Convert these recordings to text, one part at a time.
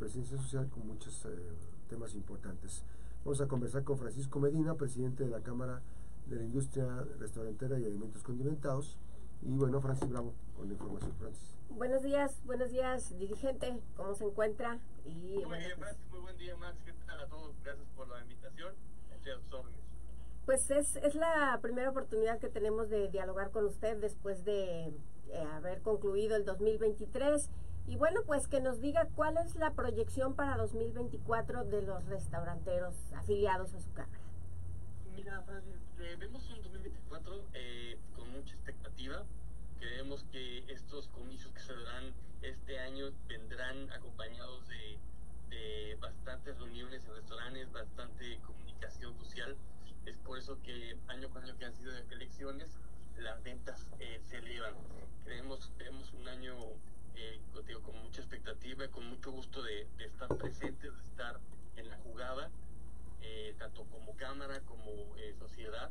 presencia social con muchos eh, temas importantes. Vamos a conversar con Francisco Medina, presidente de la Cámara de la Industria Restaurantera y Alimentos Condimentados. Y bueno, Francis Bravo, con la información, Francis. Buenos días, buenos días, dirigente, ¿cómo se encuentra? Y, muy bien, pues, muy buen día, Max, ¿qué tal a todos? Gracias por la invitación. Pues es, es la primera oportunidad que tenemos de dialogar con usted después de eh, haber concluido el 2023 y bueno, pues que nos diga cuál es la proyección para 2024 de los restauranteros afiliados a su cámara. Mira, vemos un 2024 eh, con mucha expectativa. Creemos que estos comicios que se darán este año vendrán acompañados de, de bastantes reuniones en restaurantes, bastante comunicación social. Es por eso que año con año que han sido elecciones, las ventas eh, se elevan. Creemos, creemos un año digo, con mucha expectativa con mucho gusto de, estar presentes, de estar en la jugada, eh, tanto como cámara como eh, sociedad,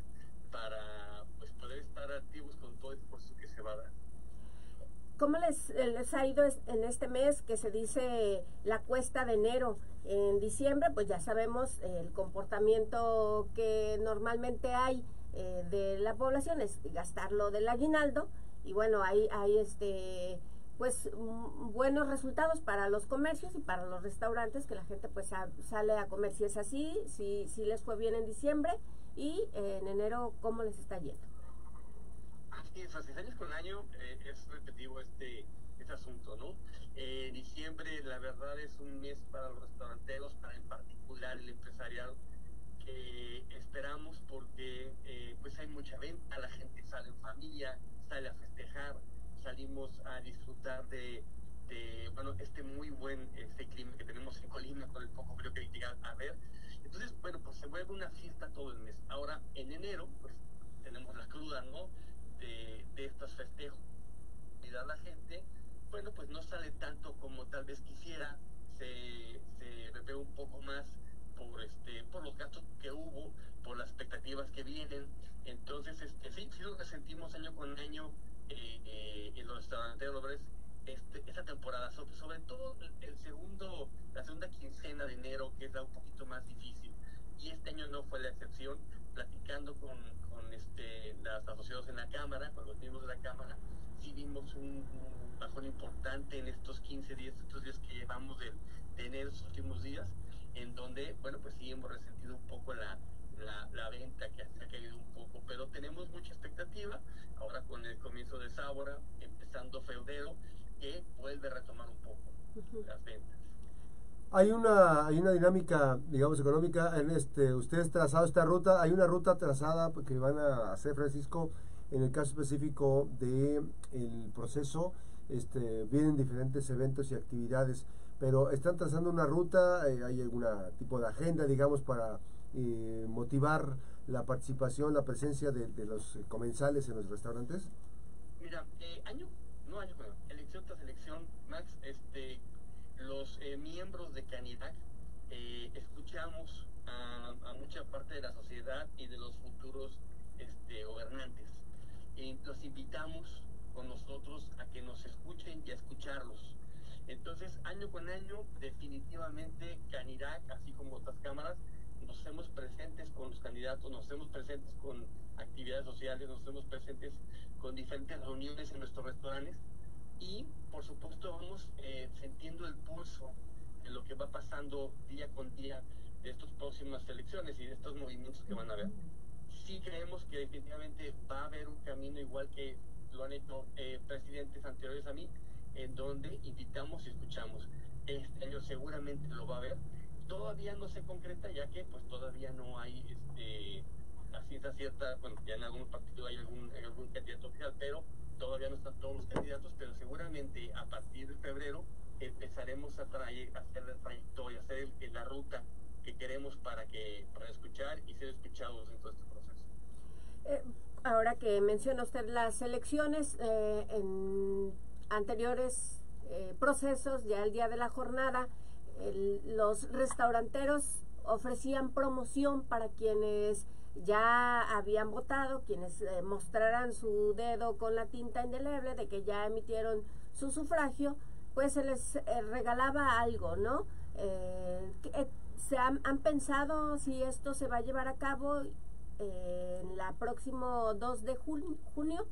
para pues, poder estar activos con todo el esfuerzo que se va a dar. ¿Cómo les, les ha ido en este mes que se dice la cuesta de enero? En diciembre, pues ya sabemos el comportamiento que normalmente hay de la población es gastarlo del aguinaldo y bueno, hay, hay este pues mm, buenos resultados para los comercios y para los restaurantes que la gente pues sale a comer si es así, si, si les fue bien en diciembre y en enero cómo les está yendo. Así es, así años con año eh, es repetitivo este, este asunto, ¿no? Eh, diciembre la verdad es un mes para los restauranteros, para en particular el empresarial que esperamos porque eh, pues hay mucha venta, la gente sale en familia, sale a festejar, salimos a disfrutar de, bueno, este muy buen este clima que tenemos en Colima con el poco frío que llega a ver. Entonces, bueno, pues se vuelve una fiesta todo el mes. Ahora, en enero, pues tenemos la cruda, ¿no? De, de estos festejos. Y la gente, bueno, pues no sale tanto como tal vez quisiera, se, se un poco más por este por los gastos que hubo, por las expectativas que vienen. Entonces, este, sí, sí lo que sentimos año con año eh, eh, en los restaurantes este, esta temporada, sobre, todo el, segundo, la segunda quincena de enero, que es un poquito más difícil. Y este año no fue la excepción, platicando con, con este, las asociados en la Cámara, con los miembros de la Cámara, sí vimos un, bajón importante en estos 15 días, estos días que llevamos de, de enero, estos últimos días, en donde, bueno, pues sí hemos resentido un poco la, la, venta que ha caído un poco, pero tenemos mucha expectativa ahora con el comienzo de Sábora, empezando febrero, que vuelve a retomar un poco las ventas. Hay una, hay una dinámica, digamos, económica en este, ustedes trazado esta ruta, hay una ruta trazada que van a hacer, Francisco, en el caso específico de el proceso, este, vienen diferentes eventos y actividades, pero están trazando una ruta, eh, hay algún tipo de agenda, digamos, para eh, motivar la participación, la presencia de, los comensales en los restaurantes? Mira, eh, año, no año, bueno, elección tras elección, Max, este, los eh, miembros de Canidac escuchamos a, mucha parte de la sociedad y de los futuros este, gobernantes. Los invitamos con nosotros a que nos escuchen y a escucharlos. Entonces, año con año, definitivamente Canirac, así como otras cámaras, nos hacemos presentes con los candidatos, nos hacemos presentes con actividades sociales, nos hacemos presentes con diferentes reuniones en nuestros restaurantes y por supuesto vamos eh, sintiendo el pulso de lo que va pasando día con día de estas próximas elecciones y de estos movimientos que van a haber. Sí creemos que definitivamente va a haber un camino igual que lo han hecho eh, presidentes anteriores a mí, en donde invitamos y escuchamos. Este año seguramente lo va a haber todavía no se concreta ya que pues todavía no hay este la ciencia cierta, bueno, ya en algunos partidos hay algún, algún candidato oficial, pero todavía no están todos los candidatos, pero seguramente a partir de febrero empezaremos a, traer, a hacer la trayectoria, hacer la ruta que queremos para que para escuchar y ser escuchados en todo este proceso. Eh, ahora que menciona usted las elecciones eh, en anteriores eh, procesos, ya el día de la jornada, los restauranteros ofrecían promoción para quienes ya habían votado, quienes eh, mostraran su dedo con la tinta indeleble de que ya emitieron su sufragio, pues se les eh, regalaba algo, ¿no? Eh, eh, ¿Se han, pensado si esto se va a llevar a cabo eh, en la próximo 2 de junio?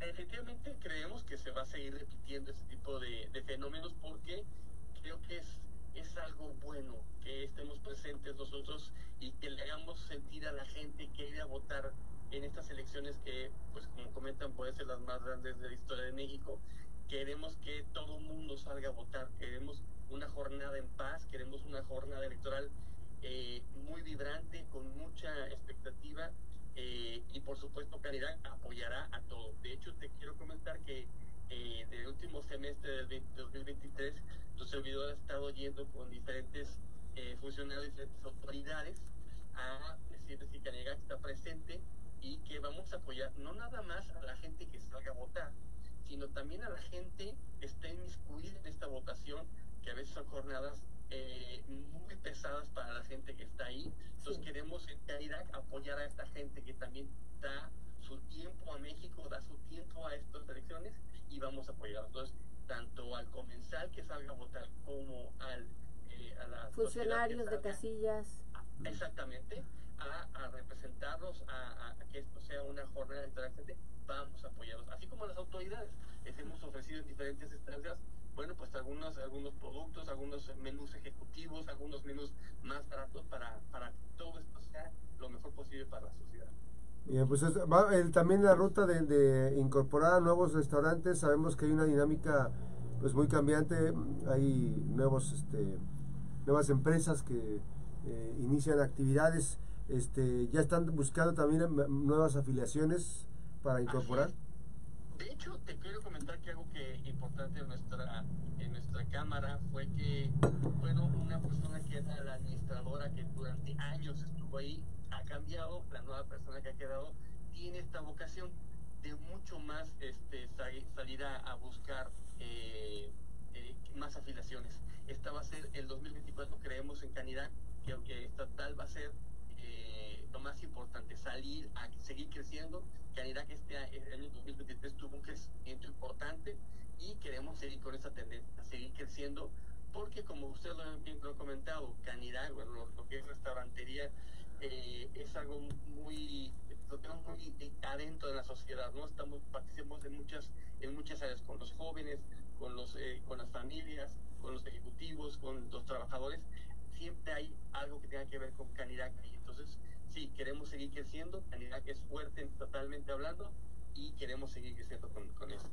Efectivamente creemos que se va a seguir repitiendo este tipo de fenómenos porque creo que es, es algo bueno que estemos presentes nosotros y que le hagamos sentir a la gente que ir a votar en estas elecciones que, pues como comentan, pueden ser las más grandes de la historia de México. Queremos que todo mundo salga a votar, queremos una jornada en paz, queremos una jornada electoral eh, muy vibrante, con mucha expectativa eh, y por supuesto Caridad apoyará a todo. De hecho, te quiero comentar que eh, del último semestre del 2023, tu servidor ha estado yendo con diferentes eh, funcionarios, diferentes autoridades a decirles que Caridad está presente y que vamos a apoyar no nada más a la gente que salga a votar, sino también a la gente que esté inmiscuida en esta votación, que a veces son jornadas eh, muy pesadas para la gente que está ahí. Entonces sí. queremos en Caridad apoyar a esta gente que también da su tiempo a México, da su tiempo a estas elecciones y vamos a apoyar. Entonces, tanto al comensal que salga a votar como al eh, a funcionarios de casillas. A, exactamente, a, a representarlos, a, a, que esto sea una jornada electoral, vamos a apoyarlos. Así como las autoridades, les hemos ofrecido en diferentes instancias bueno, pues algunos, algunos productos, algunos menús ejecutivos, algunos menús más baratos para, para que todo esto sea lo mejor posible para la sociedad. Bien, pues es, va el, también la ruta de, de, incorporar nuevos restaurantes, sabemos que hay una dinámica pues muy cambiante, hay nuevos, este, nuevas empresas que eh, inician actividades, este, ya están buscando también nuevas afiliaciones para incorporar. De hecho, te quiero comentar que algo que importante en nuestra en nuestra cámara fue que bueno una persona que era la administradora que durante años estuvo ahí cambiado, la nueva persona que ha quedado tiene esta vocación de mucho más este salir a, buscar eh, eh, más afiliaciones. Esta va a ser el 2024, creemos en Canidad, que aunque estatal va a ser eh, lo más importante, salir a seguir creciendo. Canidad que este año 2023 tuvo un crecimiento importante y queremos seguir con esa tendencia, seguir creciendo, porque como usted lo, lo ha comentado, Canidad, bueno, lo, lo, que es restaurantería, eh, es algo muy, lo tenemos muy adentro de la sociedad, ¿no? Estamos, participamos en muchas, en muchas áreas, con los jóvenes, con, los, eh, con las familias, con los ejecutivos, con los trabajadores, siempre hay algo que tenga que ver con Canidad. Entonces, sí, queremos seguir creciendo, Canidad es fuerte totalmente hablando y queremos seguir creciendo con, con eso.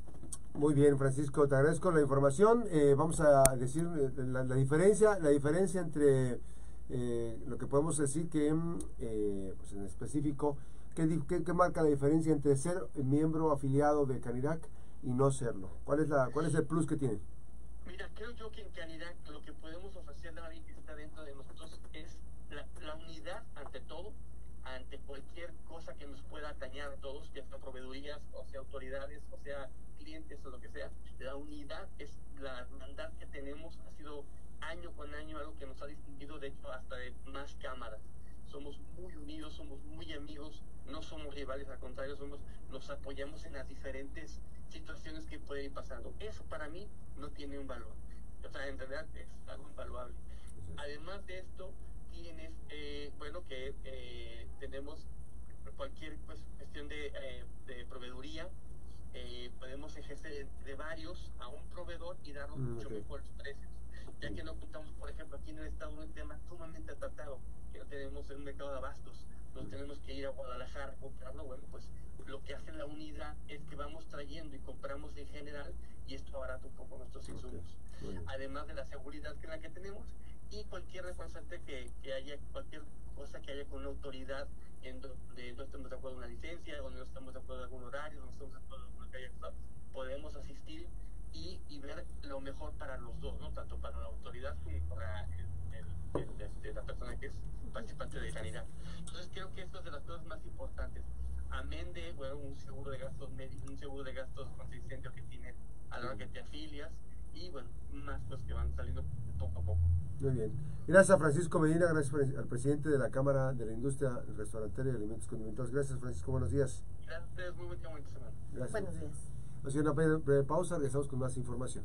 Muy bien, Francisco, te agradezco la información. Eh, vamos a decir la, la, diferencia, la diferencia entre eh, lo que podemos decir que eh, pues en específico, ¿qué, qué, marca la diferencia entre ser miembro afiliado de Canirac y no serlo? ¿Cuál es, la, cuál es el plus que tiene? Mira, creo yo que en Canirac lo que podemos ofrecerle a alguien que está dentro de nosotros es la, la unidad ante todo, ante cualquier cosa que nos pueda atañar a todos, ya sea proveedurías, o sea autoridades, o sea clientes o lo que sea. La unidad es la hermandad que tenemos, ha sido año con año algo que nos ha distinguido, de hecho, hasta de más cámaras. Somos muy unidos, somos muy amigos, no somos rivales, al contrario, somos, nos apoyamos en las diferentes situaciones que pueden ir pasando. Eso para mí no tiene un valor. O sea, en realidad es algo invaluable. Además de esto, tienes, eh, bueno, que eh, tenemos cualquier pues, cuestión de, eh, de proveeduría, podemos ejercer entre varios a un proveedor y darnos mm, mucho okay. mejores precios. Ya que no contamos, por ejemplo, aquí en el estado un tema sumamente tratado, que no tenemos un mercado de abastos, no tenemos que ir a Guadalajara a comprarlo, bueno, pues lo que hace la unidad es que vamos trayendo y compramos en general y esto abarata un poco nuestros insumos. Okay. Además de la seguridad que la que tenemos y cualquier responsable que, que haya, cualquier cosa que haya con una autoridad en donde no estamos de acuerdo con una licencia, donde no estamos de acuerdo con algún horario, no estamos de acuerdo con lo que haya, podemos asistir y, y, ver lo mejor para los dos, tanto para como el, el, el, este, la persona que es participante de sanidad. Entonces creo que esto es de las cosas más importantes. Amén de bueno, un seguro de gastos médicos, un seguro de gastos consistente que tienes a la hora que te afilias y bueno, más cosas que van saliendo poco a poco. Muy bien. Gracias a Francisco Medina, gracias al presidente de la Cámara de la Industria Restaurantera y Alimentos Condimentados. Gracias Francisco, buenos días. Gracias, muy buen semana. Gracias. Buenos días. Haciendo una breve pausa, regresamos con más información.